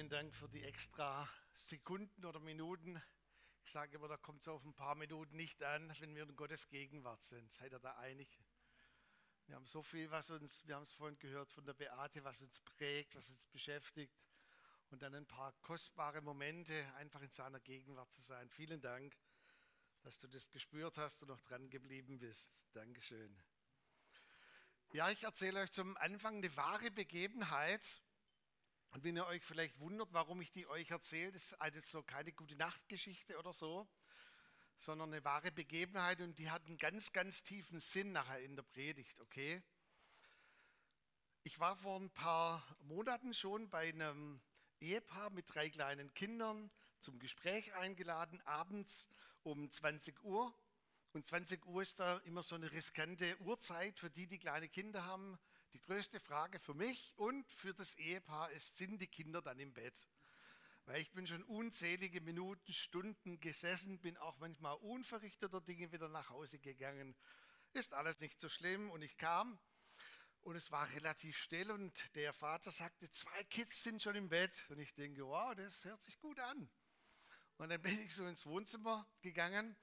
vielen Dank für die extra Sekunden oder Minuten. Ich sage immer, da kommt es auf ein paar Minuten nicht an, wenn wir in Gottes Gegenwart sind. Seid ihr da einig? Wir haben so viel, was uns, wir haben es vorhin gehört von der Beate, was uns prägt, was uns beschäftigt. Und dann ein paar kostbare Momente, einfach in seiner Gegenwart zu sein. Vielen Dank, dass du das gespürt hast und noch dran geblieben bist. Dankeschön. Ja, ich erzähle euch zum Anfang eine wahre Begebenheit. Und wenn ihr euch vielleicht wundert, warum ich die euch erzähle, das ist also keine gute Nachtgeschichte oder so, sondern eine wahre Begebenheit und die hat einen ganz, ganz tiefen Sinn nachher in der Predigt, okay? Ich war vor ein paar Monaten schon bei einem Ehepaar mit drei kleinen Kindern zum Gespräch eingeladen, abends um 20 Uhr. Und 20 Uhr ist da immer so eine riskante Uhrzeit für die, die kleine Kinder haben. Die größte Frage für mich und für das Ehepaar ist, sind die Kinder dann im Bett? Weil ich bin schon unzählige Minuten, Stunden gesessen, bin auch manchmal unverrichteter Dinge wieder nach Hause gegangen. Ist alles nicht so schlimm und ich kam und es war relativ still und der Vater sagte, zwei Kids sind schon im Bett. Und ich denke, wow, das hört sich gut an. Und dann bin ich so ins Wohnzimmer gegangen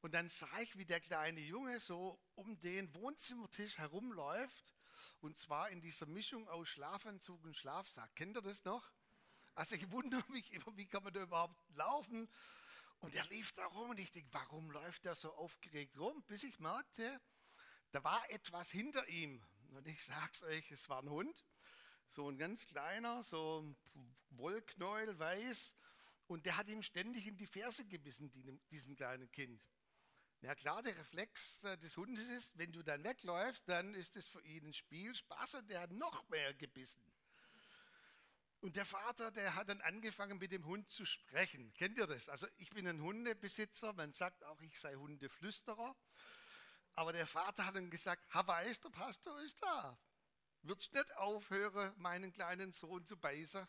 und dann sah ich, wie der kleine Junge so um den Wohnzimmertisch herumläuft. Und zwar in dieser Mischung aus Schlafanzug und Schlafsack. Kennt ihr das noch? Also ich wundere mich immer, wie kann man da überhaupt laufen? Und er lief da rum und ich denke, warum läuft er so aufgeregt rum? Bis ich merkte, da war etwas hinter ihm. Und ich sag's euch, es war ein Hund. So ein ganz kleiner, so Wollknäuel, weiß. Und der hat ihm ständig in die Ferse gebissen, diesem kleinen Kind. Ja klar, der Reflex äh, des Hundes ist, wenn du dann wegläufst, dann ist es für ihn ein Spiel, Spaß und der hat noch mehr gebissen. Und der Vater, der hat dann angefangen mit dem Hund zu sprechen. Kennt ihr das? Also ich bin ein Hundebesitzer, man sagt auch, ich sei Hundeflüsterer. Aber der Vater hat dann gesagt, Hawaii, der Pastor ist da. Würdest nicht aufhören, meinen kleinen Sohn zu beißen?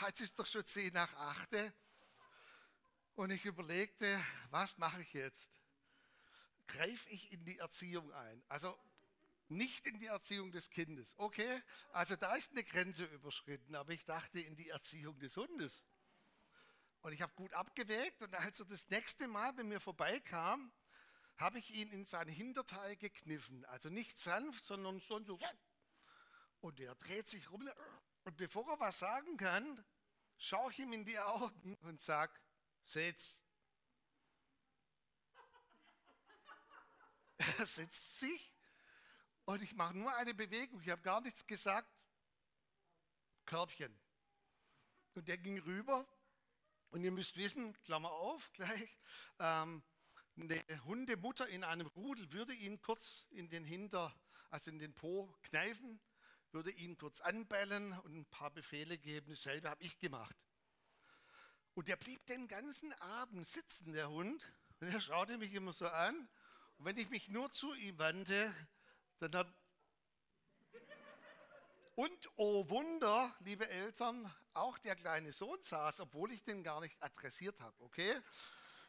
Jetzt ist doch schon zehn nach achte. Und ich überlegte, was mache ich jetzt? Greife ich in die Erziehung ein? Also nicht in die Erziehung des Kindes. Okay, also da ist eine Grenze überschritten, aber ich dachte in die Erziehung des Hundes. Und ich habe gut abgewägt und als er das nächste Mal bei mir vorbeikam, habe ich ihn in sein Hinterteil gekniffen. Also nicht sanft, sondern schon so. Und er dreht sich rum. Und bevor er was sagen kann, schaue ich ihm in die Augen und sage, Sitz. Er setzt sich und ich mache nur eine Bewegung. Ich habe gar nichts gesagt. Körbchen. Und der ging rüber. Und ihr müsst wissen, Klammer auf, gleich, ähm, eine Hundemutter in einem Rudel würde ihn kurz in den Hinter, also in den Po kneifen, würde ihn kurz anbellen und ein paar Befehle geben. Dasselbe habe ich gemacht. Und der blieb den ganzen Abend sitzen, der Hund. Und er schaute mich immer so an. Und wenn ich mich nur zu ihm wandte, dann hat. Und oh Wunder, liebe Eltern, auch der kleine Sohn saß, obwohl ich den gar nicht adressiert habe, okay?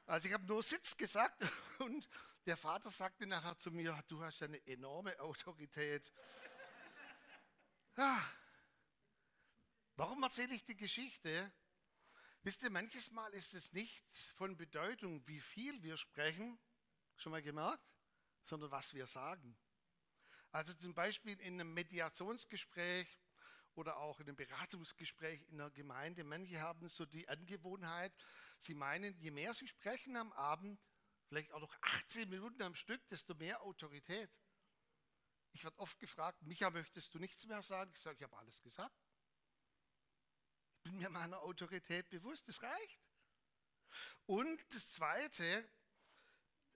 Also ich habe nur Sitz gesagt und der Vater sagte nachher zu mir, du hast eine enorme Autorität. Ja. Warum erzähle ich die Geschichte? Wisst ihr, manches Mal ist es nicht von Bedeutung, wie viel wir sprechen, schon mal gemerkt, sondern was wir sagen. Also zum Beispiel in einem Mediationsgespräch oder auch in einem Beratungsgespräch in der Gemeinde. Manche haben so die Angewohnheit, sie meinen, je mehr sie sprechen am Abend, vielleicht auch noch 18 Minuten am Stück, desto mehr Autorität. Ich werde oft gefragt, Micha, möchtest du nichts mehr sagen? Ich sage, ich habe alles gesagt bin mir meiner Autorität bewusst, das reicht. Und das Zweite,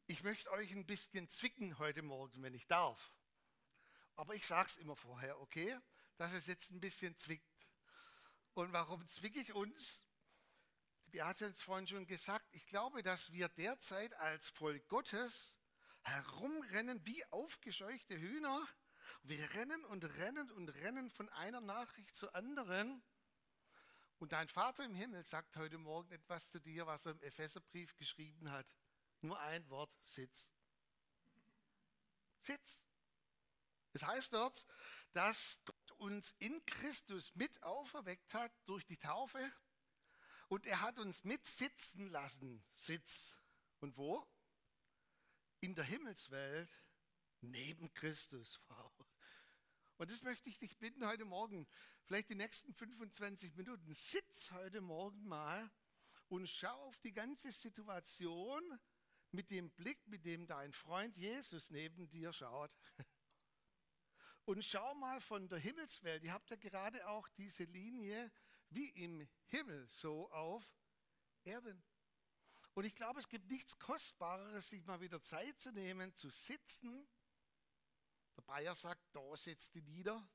ich möchte euch ein bisschen zwicken heute Morgen, wenn ich darf. Aber ich sage es immer vorher, okay, dass es jetzt ein bisschen zwickt. Und warum zwicke ich uns? Die Beate hat es vorhin schon gesagt, ich glaube, dass wir derzeit als Volk Gottes herumrennen wie aufgescheuchte Hühner. Wir rennen und rennen und rennen von einer Nachricht zur anderen. Und dein Vater im Himmel sagt heute Morgen etwas zu dir, was er im Epheserbrief geschrieben hat. Nur ein Wort, Sitz. Sitz. Es heißt dort, dass Gott uns in Christus mit auferweckt hat durch die Taufe und er hat uns mitsitzen lassen. Sitz. Und wo? In der Himmelswelt neben Christus. Wow. Und das möchte ich dich bitten heute Morgen, vielleicht die nächsten 25 Minuten, sitz heute Morgen mal und schau auf die ganze Situation mit dem Blick, mit dem dein Freund Jesus neben dir schaut. Und schau mal von der Himmelswelt, ihr habt ja gerade auch diese Linie wie im Himmel, so auf Erden. Und ich glaube, es gibt nichts Kostbareres, sich mal wieder Zeit zu nehmen, zu sitzen. Der Bayer sagt, da setzt die nieder.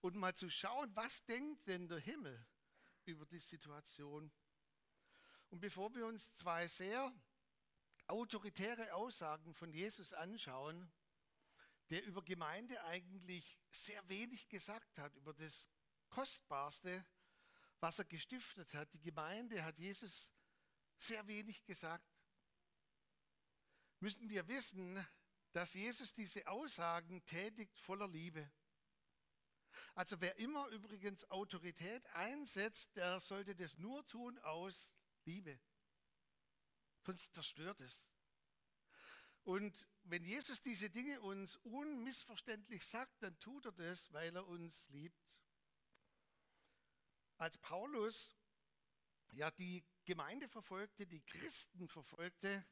Und mal zu schauen, was denkt denn der Himmel über die Situation. Und bevor wir uns zwei sehr autoritäre Aussagen von Jesus anschauen, der über Gemeinde eigentlich sehr wenig gesagt hat, über das Kostbarste, was er gestiftet hat. Die Gemeinde hat Jesus sehr wenig gesagt. Müssen wir wissen, dass Jesus diese Aussagen tätigt voller Liebe. Also wer immer übrigens Autorität einsetzt, der sollte das nur tun aus Liebe. Sonst zerstört es. Und wenn Jesus diese Dinge uns unmissverständlich sagt, dann tut er das, weil er uns liebt. Als Paulus ja die Gemeinde verfolgte, die Christen verfolgte,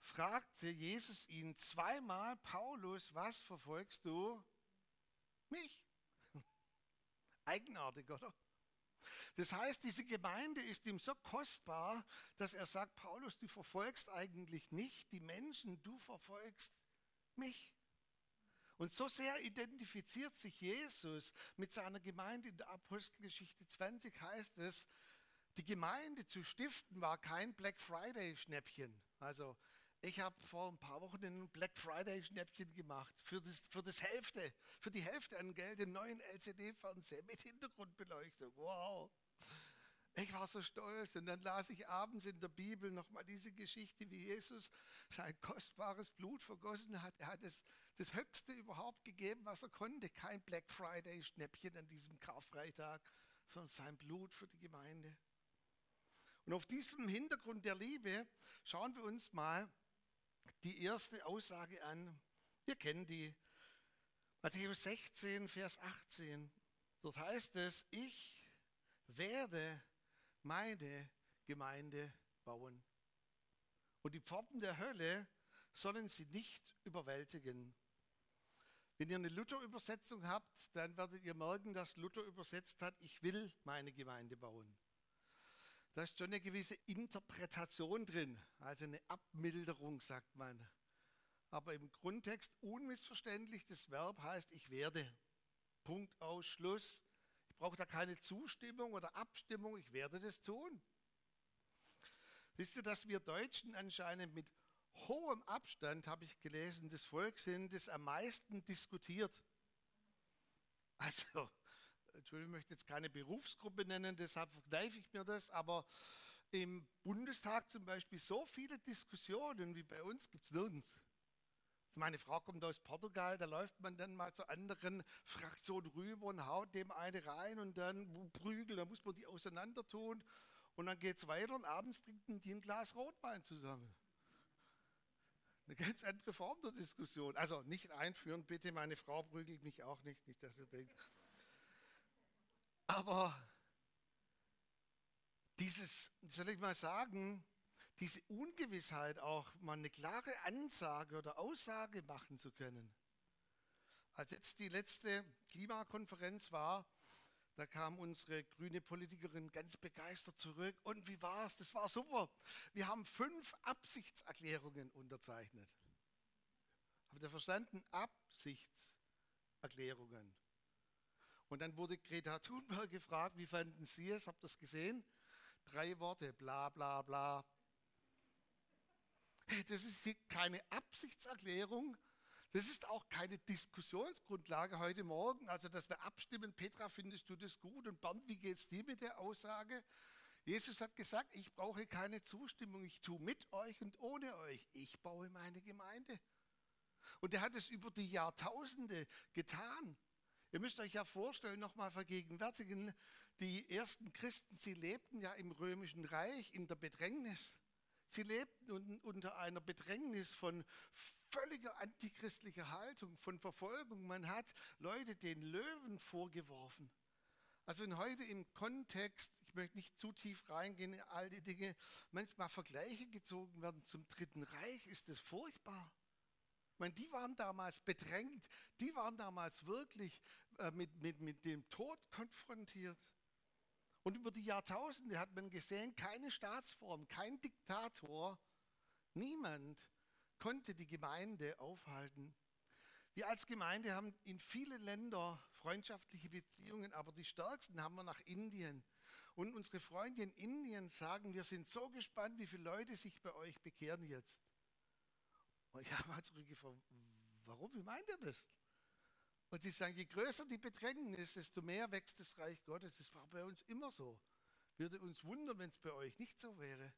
fragte Jesus ihn zweimal, Paulus, was verfolgst du? Mich. Eigenartig, oder? Das heißt, diese Gemeinde ist ihm so kostbar, dass er sagt, Paulus, du verfolgst eigentlich nicht die Menschen, du verfolgst mich. Und so sehr identifiziert sich Jesus mit seiner Gemeinde in der Apostelgeschichte 20 heißt es, die Gemeinde zu stiften war kein Black Friday Schnäppchen. Also ich habe vor ein paar Wochen ein Black Friday Schnäppchen gemacht für das, für das Hälfte, für die Hälfte an Geld, den neuen LCD-Fernseher mit Hintergrundbeleuchtung. Wow. Ich war so stolz und dann las ich abends in der Bibel nochmal diese Geschichte, wie Jesus sein kostbares Blut vergossen hat. Er hat es, das Höchste überhaupt gegeben, was er konnte. Kein Black Friday Schnäppchen an diesem Karfreitag, sondern sein Blut für die Gemeinde. Und auf diesem Hintergrund der Liebe schauen wir uns mal die erste Aussage an. Wir kennen die. Matthäus 16, Vers 18. Dort heißt es, ich werde meine Gemeinde bauen. Und die Pforten der Hölle sollen sie nicht überwältigen. Wenn ihr eine Luther-Übersetzung habt, dann werdet ihr merken, dass Luther übersetzt hat, ich will meine Gemeinde bauen. Da ist schon eine gewisse Interpretation drin, also eine Abmilderung, sagt man. Aber im Grundtext unmissverständlich, das Verb heißt, ich werde. Punkt, Ausschluss brauche da keine Zustimmung oder Abstimmung, ich werde das tun. Wisst ihr, dass wir Deutschen anscheinend mit hohem Abstand, habe ich gelesen, das Volk sind, das am meisten diskutiert. Also, Entschuldigung, ich möchte jetzt keine Berufsgruppe nennen, deshalb verkneife ich mir das, aber im Bundestag zum Beispiel so viele Diskussionen wie bei uns gibt es nirgends. Meine Frau kommt aus Portugal, da läuft man dann mal zu anderen Fraktionen rüber und haut dem eine rein und dann prügel, da muss man die auseinander tun und dann geht es weiter und abends trinken die ein Glas Rotwein zusammen. Eine ganz andere Form der Diskussion. Also nicht einführen, bitte, meine Frau prügelt mich auch nicht, nicht, dass ihr denkt. Aber dieses, soll ich mal sagen, diese Ungewissheit auch mal eine klare Ansage oder Aussage machen zu können. Als jetzt die letzte Klimakonferenz war, da kam unsere grüne Politikerin ganz begeistert zurück. Und wie war es? Das war super. Wir haben fünf Absichtserklärungen unterzeichnet. Habt ihr verstanden? Absichtserklärungen. Und dann wurde Greta Thunberg gefragt, wie fanden Sie es? Habt ihr es gesehen? Drei Worte, bla bla bla, das ist keine Absichtserklärung, das ist auch keine Diskussionsgrundlage heute Morgen, also dass wir abstimmen, Petra, findest du das gut und Bernd, wie geht es dir mit der Aussage? Jesus hat gesagt, ich brauche keine Zustimmung, ich tue mit euch und ohne euch, ich baue meine Gemeinde. Und er hat es über die Jahrtausende getan. Ihr müsst euch ja vorstellen, nochmal vergegenwärtigen, die ersten Christen, sie lebten ja im römischen Reich in der Bedrängnis. Sie lebten unter einer Bedrängnis von völliger antichristlicher Haltung, von Verfolgung. Man hat Leute den Löwen vorgeworfen. Also wenn heute im Kontext, ich möchte nicht zu tief reingehen in all die Dinge, manchmal Vergleiche gezogen werden zum Dritten Reich, ist das furchtbar. Meine, die waren damals bedrängt, die waren damals wirklich äh, mit, mit, mit dem Tod konfrontiert. Und über die Jahrtausende hat man gesehen, keine Staatsform, kein Diktator, niemand konnte die Gemeinde aufhalten. Wir als Gemeinde haben in viele Länder freundschaftliche Beziehungen, aber die stärksten haben wir nach Indien. Und unsere Freunde in Indien sagen, wir sind so gespannt, wie viele Leute sich bei euch bekehren jetzt. Und ich habe mal zurückgefragt, warum, wie meint ihr das? Und sie sagen, je größer die Bedrängnis, desto mehr wächst das Reich Gottes. Das war bei uns immer so. Würde uns wundern, wenn es bei euch nicht so wäre.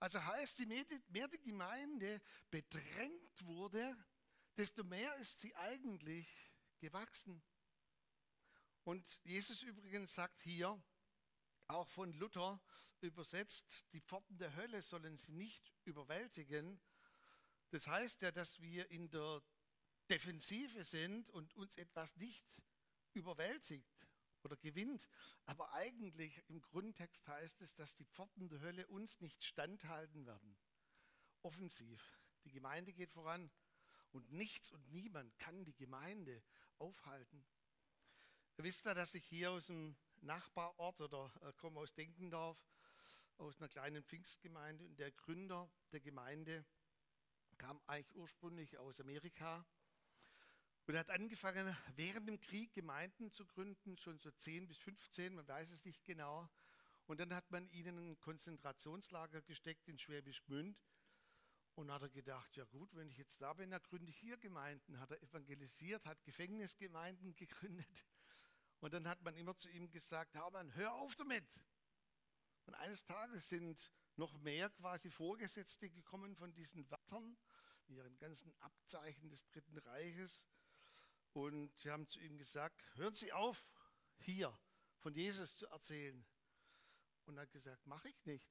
Also heißt, je mehr die Gemeinde bedrängt wurde, desto mehr ist sie eigentlich gewachsen. Und Jesus übrigens sagt hier, auch von Luther übersetzt, die Pforten der Hölle sollen sie nicht überwältigen, das heißt ja, dass wir in der Defensive sind und uns etwas nicht überwältigt oder gewinnt. Aber eigentlich im Grundtext heißt es, dass die Pforten der Hölle uns nicht standhalten werden. Offensiv. Die Gemeinde geht voran und nichts und niemand kann die Gemeinde aufhalten. Ihr wisst ja, dass ich hier aus dem Nachbarort oder äh, komme aus Denkendorf, aus einer kleinen Pfingstgemeinde und der Gründer der Gemeinde kam eigentlich ursprünglich aus Amerika und hat angefangen, während dem Krieg Gemeinden zu gründen, schon so 10 bis 15, man weiß es nicht genau. Und dann hat man ihn in ein Konzentrationslager gesteckt in Schwäbisch Gmünd. Und hat er gedacht, ja gut, wenn ich jetzt da bin, dann gründe ich hier Gemeinden. Hat er evangelisiert, hat Gefängnisgemeinden gegründet. Und dann hat man immer zu ihm gesagt, Hermann, hör auf damit. Und eines Tages sind noch mehr quasi Vorgesetzte gekommen von diesen Wärtern mit ihren ganzen Abzeichen des Dritten Reiches. Und sie haben zu ihm gesagt, hören Sie auf, hier von Jesus zu erzählen. Und er hat gesagt, mache ich nicht.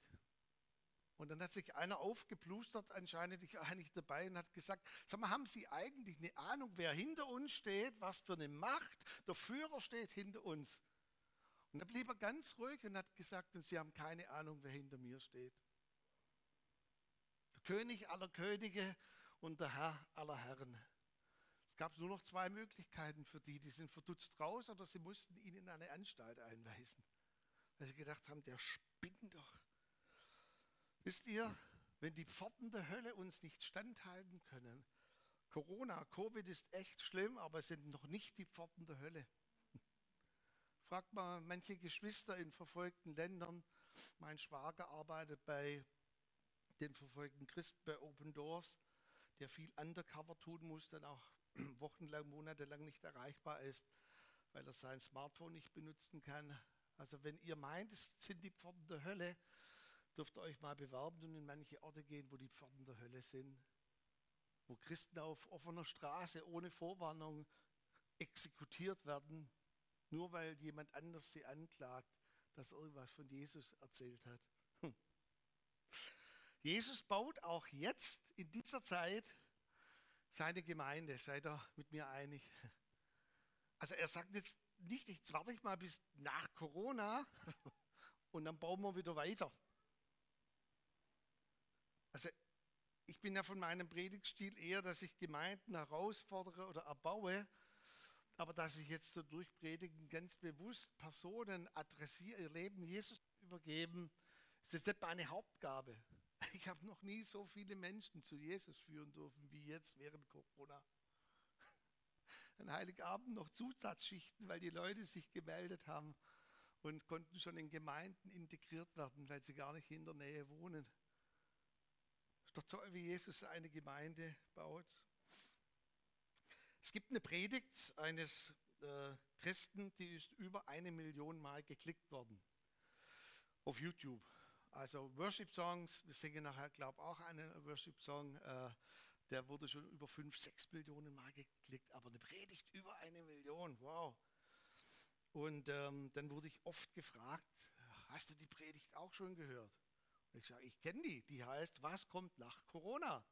Und dann hat sich einer aufgeplustert, anscheinend ich war nicht dabei, und hat gesagt, sag mal, haben Sie eigentlich eine Ahnung, wer hinter uns steht, was für eine Macht der Führer steht hinter uns? Und dann blieb er ganz ruhig und hat gesagt, und Sie haben keine Ahnung, wer hinter mir steht. Der König aller Könige und der Herr aller Herren. Es gab nur noch zwei Möglichkeiten für die. Die sind verdutzt raus oder sie mussten ihn in eine Anstalt einweisen. Weil sie gedacht haben, der spinnt doch. Wisst ihr, wenn die Pforten der Hölle uns nicht standhalten können, Corona, Covid ist echt schlimm, aber es sind noch nicht die Pforten der Hölle. Fragt mal manche Geschwister in verfolgten Ländern. Mein Schwager arbeitet bei den verfolgten Christen bei Open Doors, der viel undercover tun muss, dann auch wochenlang, monatelang nicht erreichbar ist, weil er sein Smartphone nicht benutzen kann. Also wenn ihr meint, es sind die Pforten der Hölle, dürft ihr euch mal bewerben und in manche Orte gehen, wo die Pforten der Hölle sind, wo Christen auf offener Straße ohne Vorwarnung exekutiert werden, nur weil jemand anders sie anklagt, dass irgendwas von Jesus erzählt hat. Hm. Jesus baut auch jetzt in dieser Zeit seine Gemeinde. Seid ihr mit mir einig? Also er sagt jetzt nicht, jetzt warte ich mal bis nach Corona und dann bauen wir wieder weiter. Also ich bin ja von meinem Predigtstil eher, dass ich Gemeinden herausfordere oder erbaue, aber dass ich jetzt so durch Predigen ganz bewusst Personen adressiere, ihr Leben Jesus übergeben, ist das nicht meine Hauptgabe. Ich habe noch nie so viele Menschen zu Jesus führen dürfen wie jetzt während Corona. An Heiligabend noch Zusatzschichten, weil die Leute sich gemeldet haben und konnten schon in Gemeinden integriert werden, weil sie gar nicht in der Nähe wohnen. Ist doch toll, wie Jesus eine Gemeinde baut. Es gibt eine Predigt eines äh, Christen, die ist über eine Million Mal geklickt worden auf YouTube. Also Worship-Songs, wir singen nachher, glaube ich, auch einen Worship-Song. Äh, der wurde schon über 5, 6 Millionen Mal geklickt, aber eine Predigt über eine Million, wow. Und ähm, dann wurde ich oft gefragt, hast du die Predigt auch schon gehört? Und ich sage, ich kenne die, die heißt, was kommt nach Corona?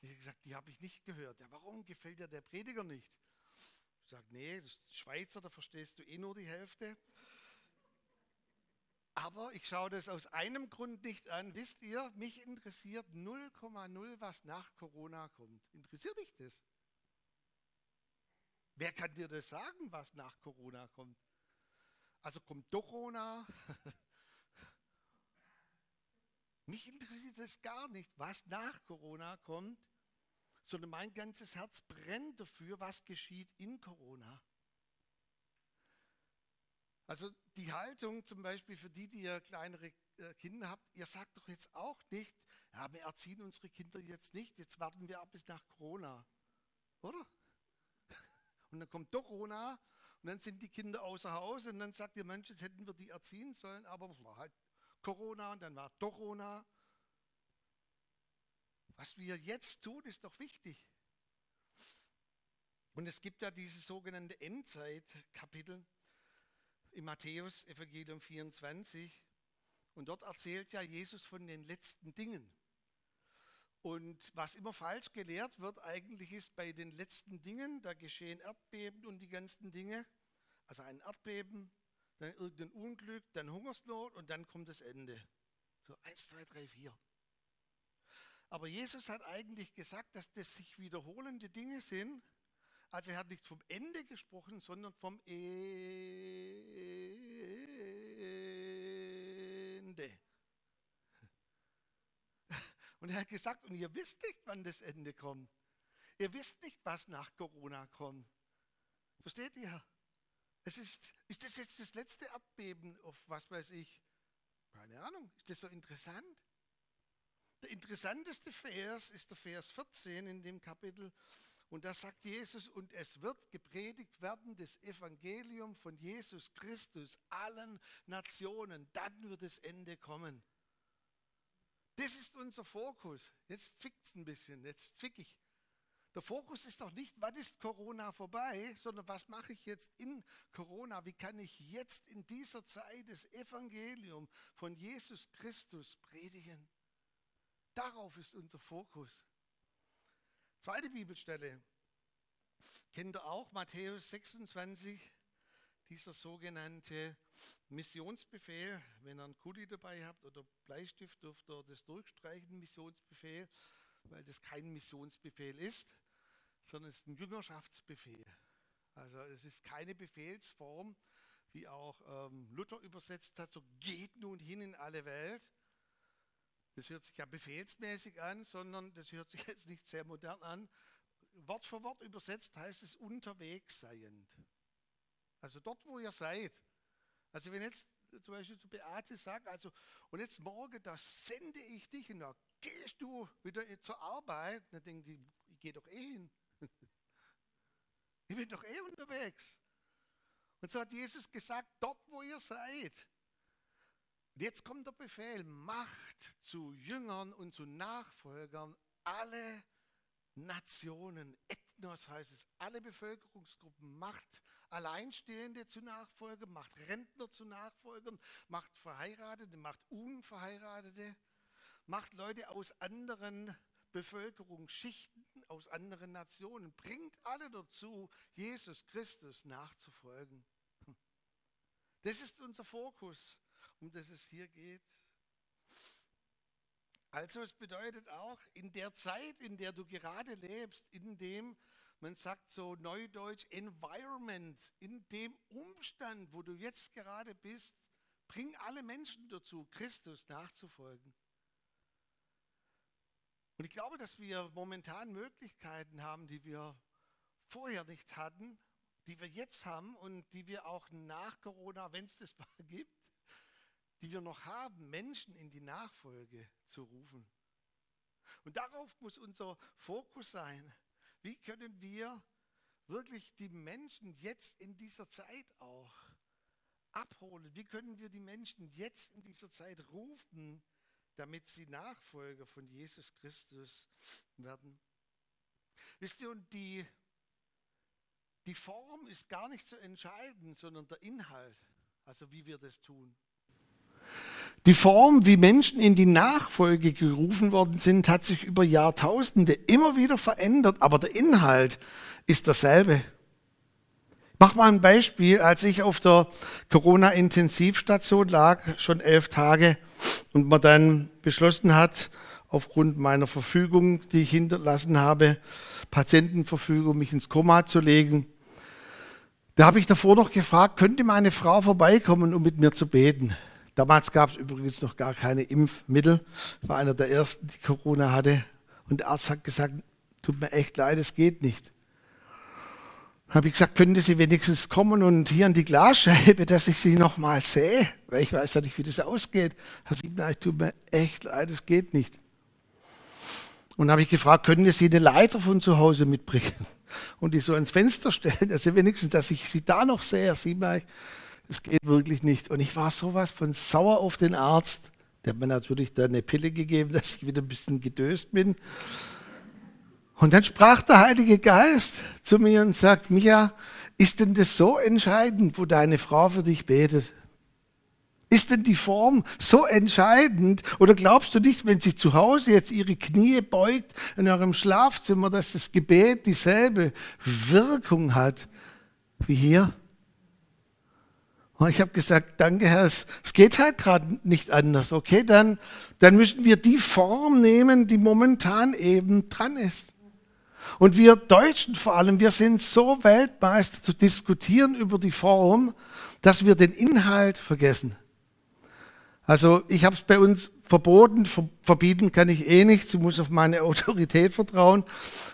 Ich habe gesagt, die habe ich nicht gehört. Ja, warum gefällt dir der Prediger nicht? Ich sage, nee, das ist Schweizer, da verstehst du eh nur die Hälfte. Aber ich schaue das aus einem Grund nicht an. Wisst ihr, mich interessiert 0,0, was nach Corona kommt. Interessiert dich das? Wer kann dir das sagen, was nach Corona kommt? Also kommt Corona? Mich interessiert es gar nicht, was nach Corona kommt, sondern mein ganzes Herz brennt dafür, was geschieht in Corona. Also die Haltung zum Beispiel für die, die ihr kleinere äh, Kinder habt, ihr sagt doch jetzt auch nicht, ja, wir erziehen unsere Kinder jetzt nicht, jetzt warten wir ab bis nach Corona. Oder? Und dann kommt doch Corona und dann sind die Kinder außer Haus und dann sagt ihr, Mensch, jetzt hätten wir die erziehen sollen, aber es war halt Corona und dann war doch Corona. Was wir jetzt tun, ist doch wichtig. Und es gibt ja diese sogenannte Endzeit-Kapitel im Matthäus Evangelium 24. Und dort erzählt ja Jesus von den letzten Dingen. Und was immer falsch gelehrt wird, eigentlich ist bei den letzten Dingen, da geschehen Erdbeben und die ganzen Dinge. Also ein Erdbeben, dann irgendein Unglück, dann Hungersnot und dann kommt das Ende. So eins, zwei, drei, vier. Aber Jesus hat eigentlich gesagt, dass das sich wiederholende Dinge sind. Also er hat nicht vom Ende gesprochen, sondern vom Ende. Und er hat gesagt, und ihr wisst nicht, wann das Ende kommt. Ihr wisst nicht, was nach Corona kommt. Versteht ihr? Es ist, ist das jetzt das letzte Erdbeben auf was weiß ich? Keine Ahnung. Ist das so interessant? Der interessanteste Vers ist der Vers 14 in dem Kapitel. Und da sagt Jesus, und es wird gepredigt werden, das Evangelium von Jesus Christus allen Nationen. Dann wird das Ende kommen. Das ist unser Fokus. Jetzt zwickt es ein bisschen, jetzt zwick ich. Der Fokus ist doch nicht, wann ist Corona vorbei, sondern was mache ich jetzt in Corona? Wie kann ich jetzt in dieser Zeit das Evangelium von Jesus Christus predigen? Darauf ist unser Fokus. Zweite Bibelstelle. Kennt ihr auch Matthäus 26, dieser sogenannte Missionsbefehl, wenn ihr einen Kuli dabei habt oder Bleistift, dürft ihr das durchstreichen, Missionsbefehl, weil das kein Missionsbefehl ist, sondern es ist ein Jüngerschaftsbefehl. Also es ist keine Befehlsform, wie auch ähm, Luther übersetzt hat, so geht nun hin in alle Welt. Das hört sich ja befehlsmäßig an, sondern das hört sich jetzt nicht sehr modern an. Wort für Wort übersetzt heißt es unterwegs seiend. Also dort, wo ihr seid. Also wenn jetzt zum Beispiel zu Beate sagt, also und jetzt morgen, da sende ich dich und da gehst du wieder zur Arbeit, dann denken die, ich gehe doch eh hin. ich bin doch eh unterwegs. Und so hat Jesus gesagt, dort wo ihr seid. Und jetzt kommt der Befehl, macht zu Jüngern und zu Nachfolgern alle Nationen, Ethnos heißt es, alle Bevölkerungsgruppen, macht Alleinstehende zu Nachfolgern, macht Rentner zu Nachfolgern, macht Verheiratete, macht Unverheiratete, macht Leute aus anderen Bevölkerungsschichten, aus anderen Nationen, bringt alle dazu, Jesus Christus nachzufolgen. Das ist unser Fokus, um das es hier geht. Also es bedeutet auch, in der Zeit, in der du gerade lebst, in dem, man sagt so neudeutsch, Environment, in dem Umstand, wo du jetzt gerade bist, bring alle Menschen dazu, Christus nachzufolgen. Und ich glaube, dass wir momentan Möglichkeiten haben, die wir vorher nicht hatten, die wir jetzt haben und die wir auch nach Corona, wenn es das mal gibt, die wir noch haben, Menschen in die Nachfolge zu rufen. Und darauf muss unser Fokus sein. Wie können wir wirklich die Menschen jetzt in dieser Zeit auch abholen? Wie können wir die Menschen jetzt in dieser Zeit rufen, damit sie Nachfolger von Jesus Christus werden. Wisst ihr, und die, die Form ist gar nicht so entscheidend, sondern der Inhalt, also wie wir das tun. Die Form, wie Menschen in die Nachfolge gerufen worden sind, hat sich über Jahrtausende immer wieder verändert, aber der Inhalt ist derselbe. Mach mal ein Beispiel. Als ich auf der Corona-Intensivstation lag, schon elf Tage, und man dann beschlossen hat, aufgrund meiner Verfügung, die ich hinterlassen habe, Patientenverfügung, mich ins Koma zu legen, da habe ich davor noch gefragt, könnte meine Frau vorbeikommen, um mit mir zu beten. Damals gab es übrigens noch gar keine Impfmittel. War einer der ersten, die Corona hatte. Und der Arzt hat gesagt, tut mir echt leid, es geht nicht habe ich gesagt, könnte sie wenigstens kommen und hier an die Glasscheibe, dass ich sie nochmal sehe, weil ich weiß ja nicht, wie das ausgeht. Herr Siebner, ich tut mir echt leid, es geht nicht. Und habe ich gefragt, können Sie eine Leiter von zu Hause mitbringen und die so ans Fenster stellen, dass sie wenigstens, dass ich sie da noch sehe. Herr Siebner, es geht wirklich nicht. Und ich war sowas von sauer auf den Arzt. Der hat mir natürlich da eine Pille gegeben, dass ich wieder ein bisschen gedöst bin. Und dann sprach der Heilige Geist zu mir und sagt, Micha, ist denn das so entscheidend, wo deine Frau für dich betet? Ist denn die Form so entscheidend? Oder glaubst du nicht, wenn sie zu Hause jetzt ihre Knie beugt in eurem Schlafzimmer, dass das Gebet dieselbe Wirkung hat wie hier? Und ich habe gesagt, danke Herr, es, geht halt gerade nicht anders. Okay, dann, dann müssen wir die Form nehmen, die momentan eben dran ist. Und wir Deutschen vor allem, wir sind so Weltmeister zu diskutieren über die Form, dass wir den Inhalt vergessen. Also ich habe es bei uns verboten, verbieten kann ich eh nicht, ich muss auf meine Autorität vertrauen,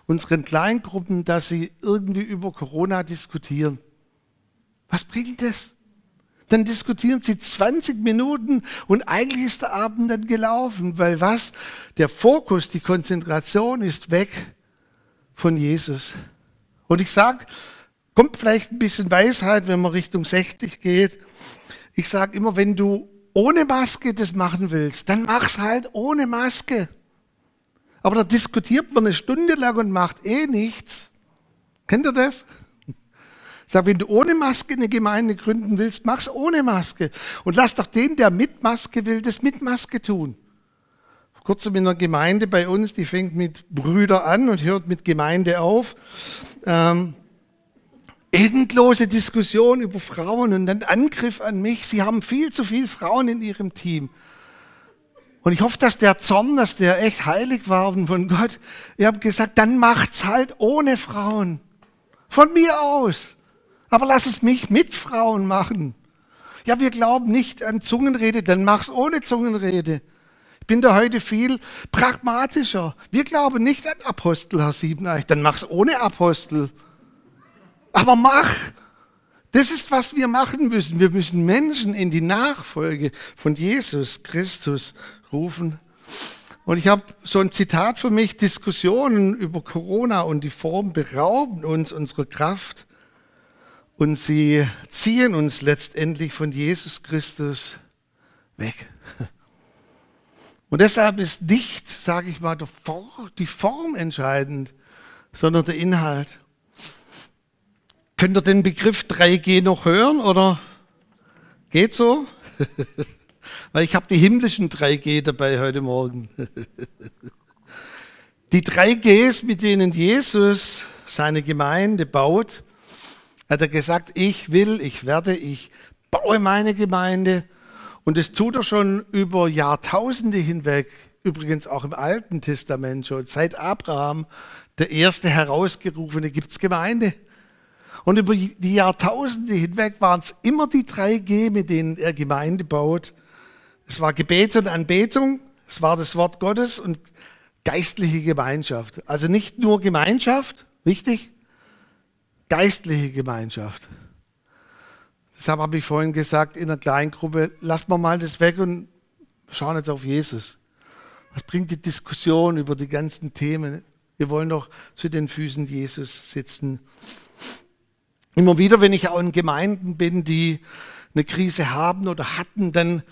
unseren Kleingruppen, dass sie irgendwie über Corona diskutieren. Was bringt das? Dann diskutieren sie 20 Minuten und eigentlich ist der Abend dann gelaufen, weil was? Der Fokus, die Konzentration ist weg von Jesus. Und ich sage, kommt vielleicht ein bisschen Weisheit, wenn man Richtung 60 geht. Ich sage immer, wenn du ohne Maske das machen willst, dann mach's halt ohne Maske. Aber da diskutiert man eine Stunde lang und macht eh nichts. Kennt ihr das? Sage, wenn du ohne Maske eine Gemeinde gründen willst, mach's ohne Maske. Und lass doch den, der mit Maske will, das mit Maske tun kurzem in einer Gemeinde bei uns, die fängt mit Brüder an und hört mit Gemeinde auf. Ähm, endlose Diskussion über Frauen und dann Angriff an mich. Sie haben viel zu viele Frauen in ihrem Team. Und ich hoffe, dass der Zorn, dass der echt heilig war von Gott. Ich habe gesagt, dann macht's halt ohne Frauen. Von mir aus. Aber lass es mich mit Frauen machen. Ja, wir glauben nicht an Zungenrede, dann mach's ohne Zungenrede. Ich bin da heute viel pragmatischer. Wir glauben nicht an Apostel, Herr Siebeneich. Dann mach's ohne Apostel. Aber mach. Das ist, was wir machen müssen. Wir müssen Menschen in die Nachfolge von Jesus Christus rufen. Und ich habe so ein Zitat für mich, Diskussionen über Corona und die Form berauben uns unserer Kraft und sie ziehen uns letztendlich von Jesus Christus weg. Und deshalb ist nicht, sage ich mal, die Form entscheidend, sondern der Inhalt. Könnt ihr den Begriff 3G noch hören oder geht so? Weil ich habe die himmlischen 3G dabei heute Morgen. Die 3Gs, mit denen Jesus seine Gemeinde baut, hat er gesagt, ich will, ich werde, ich baue meine Gemeinde und das tut er schon über Jahrtausende hinweg, übrigens auch im Alten Testament schon. Seit Abraham, der erste herausgerufene, gibt's Gemeinde. Und über die Jahrtausende hinweg waren es immer die drei G, mit denen er Gemeinde baut. Es war Gebet und Anbetung, es war das Wort Gottes und geistliche Gemeinschaft. Also nicht nur Gemeinschaft, wichtig, geistliche Gemeinschaft. Deshalb habe ich vorhin gesagt, in einer kleinen Gruppe, lassen wir mal das weg und schauen jetzt auf Jesus. Was bringt die Diskussion über die ganzen Themen? Wir wollen doch zu den Füßen Jesus sitzen. Immer wieder, wenn ich auch in Gemeinden bin, die eine Krise haben oder hatten, dann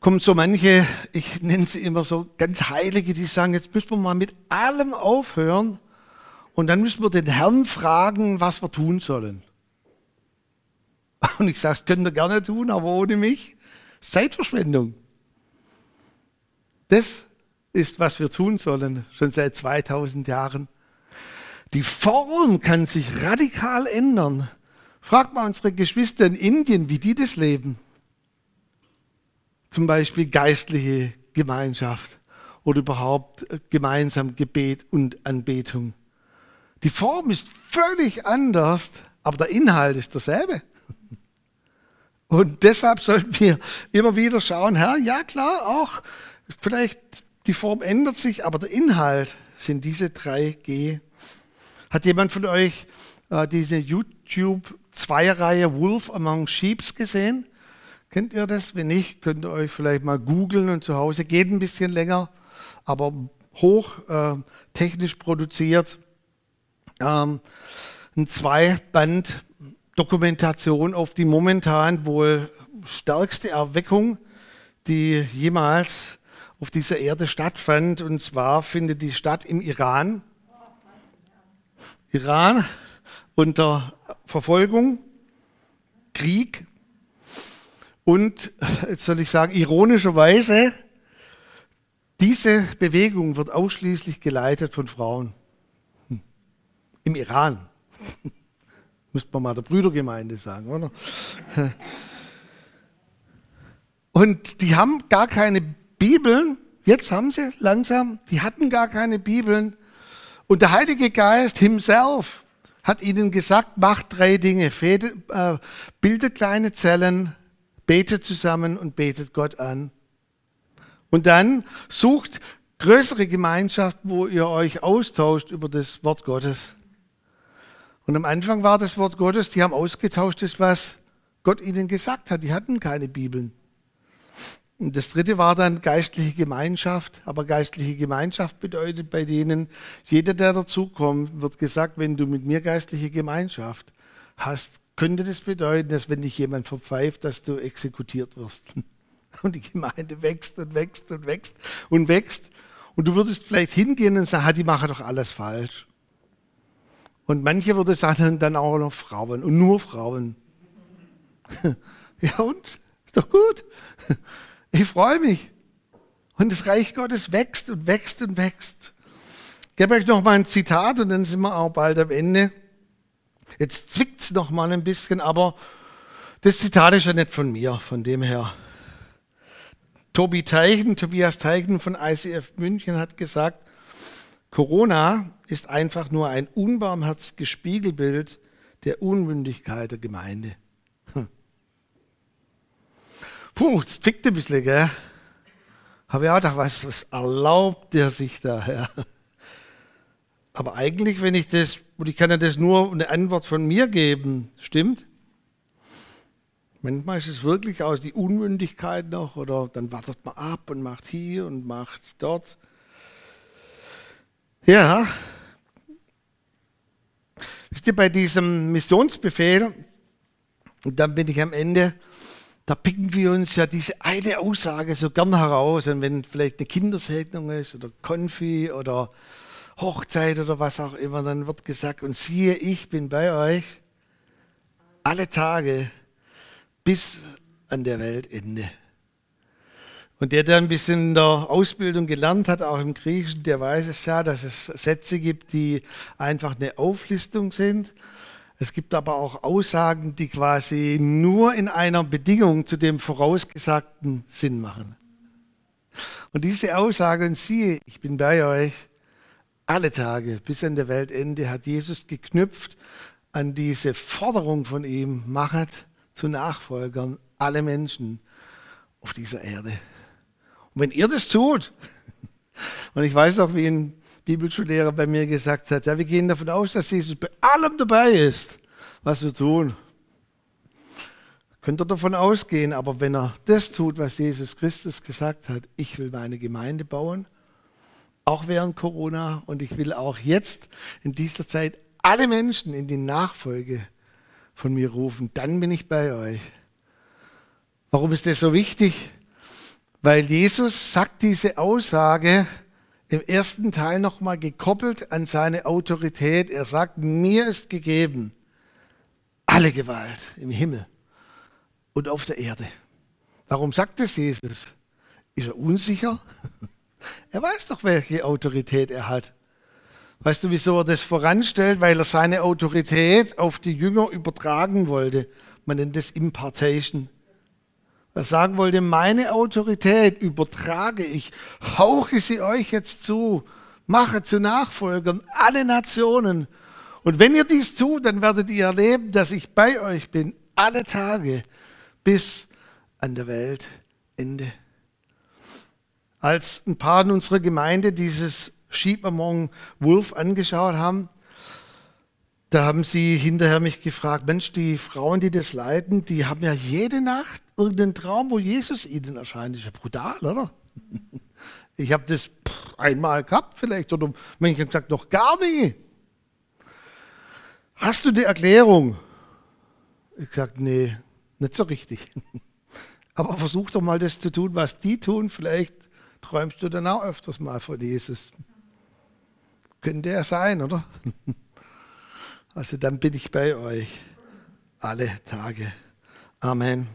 kommen so manche, ich nenne sie immer so ganz Heilige, die sagen, jetzt müssen wir mal mit allem aufhören und dann müssen wir den Herrn fragen, was wir tun sollen. Und ich sage, das könnt ihr gerne tun, aber ohne mich Zeitverschwendung. Das ist, was wir tun sollen, schon seit 2000 Jahren. Die Form kann sich radikal ändern. Fragt mal unsere Geschwister in Indien, wie die das leben. Zum Beispiel geistliche Gemeinschaft oder überhaupt gemeinsam Gebet und Anbetung. Die Form ist völlig anders, aber der Inhalt ist derselbe. Und deshalb sollten wir immer wieder schauen, Herr, ja klar, auch vielleicht die Form ändert sich, aber der Inhalt sind diese drei G. Hat jemand von euch äh, diese YouTube-Zweierreihe Wolf Among Sheeps gesehen? Kennt ihr das? Wenn nicht, könnt ihr euch vielleicht mal googeln und zu Hause. Geht ein bisschen länger, aber hoch äh, technisch produziert. Ähm, ein Zweiband Dokumentation auf die momentan wohl stärkste Erweckung, die jemals auf dieser Erde stattfand. Und zwar findet die statt im Iran. Iran unter Verfolgung, Krieg und, jetzt soll ich sagen, ironischerweise, diese Bewegung wird ausschließlich geleitet von Frauen. Im Iran. Müsste man mal der Brüdergemeinde sagen, oder? Und die haben gar keine Bibeln. Jetzt haben sie langsam, die hatten gar keine Bibeln. Und der Heilige Geist himself hat ihnen gesagt, macht drei Dinge. Äh, bildet kleine Zellen, betet zusammen und betet Gott an. Und dann sucht größere Gemeinschaft, wo ihr euch austauscht über das Wort Gottes. Und am Anfang war das Wort Gottes, die haben ausgetauscht, das, was Gott ihnen gesagt hat. Die hatten keine Bibeln. Und das dritte war dann geistliche Gemeinschaft. Aber geistliche Gemeinschaft bedeutet bei denen, jeder, der dazukommt, wird gesagt, wenn du mit mir geistliche Gemeinschaft hast, könnte das bedeuten, dass wenn dich jemand verpfeift, dass du exekutiert wirst. Und die Gemeinde wächst und wächst und wächst und wächst. Und du würdest vielleicht hingehen und sagen, die machen doch alles falsch. Und manche würde sagen, dann auch noch Frauen und nur Frauen. Ja und? Ist doch gut. Ich freue mich. Und das Reich Gottes wächst und wächst und wächst. Ich gebe euch noch mal ein Zitat und dann sind wir auch bald am Ende. Jetzt zwickt es noch mal ein bisschen, aber das Zitat ist ja nicht von mir, von dem her. Tobi Teichen, Tobias Teichen von ICF München hat gesagt, Corona ist einfach nur ein unbarmherziges Spiegelbild der Unmündigkeit der Gemeinde. Hm. Puh, das tickt ein bisschen, gell? Habe ich auch gedacht, was, was erlaubt der sich da, Herr? Aber eigentlich, wenn ich das, und ich kann ja das nur eine Antwort von mir geben, stimmt? Manchmal ist es wirklich aus die Unmündigkeit noch, oder dann wartet man ab und macht hier und macht dort. Ja. Wisst ihr, bei diesem Missionsbefehl, und dann bin ich am Ende, da picken wir uns ja diese eine Aussage so gern heraus. Und wenn vielleicht eine Kindersegnung ist oder Konfi oder Hochzeit oder was auch immer, dann wird gesagt, und siehe, ich bin bei euch alle Tage bis an der Weltende. Und der, der ein bisschen in der Ausbildung gelernt hat, auch im Griechischen, der weiß es ja, dass es Sätze gibt, die einfach eine Auflistung sind. Es gibt aber auch Aussagen, die quasi nur in einer Bedingung zu dem vorausgesagten Sinn machen. Und diese Aussage, und siehe, ich bin bei euch alle Tage bis an der Weltende, hat Jesus geknüpft an diese Forderung von ihm, machet zu Nachfolgern alle Menschen auf dieser Erde. Und wenn ihr das tut, und ich weiß auch, wie ein Bibelschullehrer bei mir gesagt hat, ja, wir gehen davon aus, dass Jesus bei allem dabei ist, was wir tun. Könnt ihr davon ausgehen, aber wenn er das tut, was Jesus Christus gesagt hat, ich will meine Gemeinde bauen, auch während Corona, und ich will auch jetzt in dieser Zeit alle Menschen in die Nachfolge von mir rufen, dann bin ich bei euch. Warum ist das so wichtig? Weil Jesus sagt diese Aussage im ersten Teil nochmal gekoppelt an seine Autorität. Er sagt, mir ist gegeben alle Gewalt im Himmel und auf der Erde. Warum sagt es Jesus? Ist er unsicher? Er weiß doch, welche Autorität er hat. Weißt du, wieso er das voranstellt? Weil er seine Autorität auf die Jünger übertragen wollte. Man nennt das Impartation. Er sagen wollte, meine Autorität übertrage ich, hauche sie euch jetzt zu, mache zu Nachfolgern alle Nationen. Und wenn ihr dies tut, dann werdet ihr erleben, dass ich bei euch bin, alle Tage bis an der Weltende. Als ein paar in unserer Gemeinde dieses Sheep Among Wolf angeschaut haben, da haben sie hinterher mich gefragt, Mensch, die Frauen, die das leiten, die haben ja jede Nacht irgendeinen Traum, wo Jesus ihnen erscheint. Das ist ja brutal, oder? Ich habe das einmal gehabt vielleicht oder manche haben gesagt, noch gar nie. Hast du die Erklärung? Ich gesagt, nee, nicht so richtig. Aber versuch doch mal das zu tun, was die tun. Vielleicht träumst du dann auch öfters mal von Jesus. Könnte er sein, oder? Also dann bin ich bei euch alle Tage. Amen.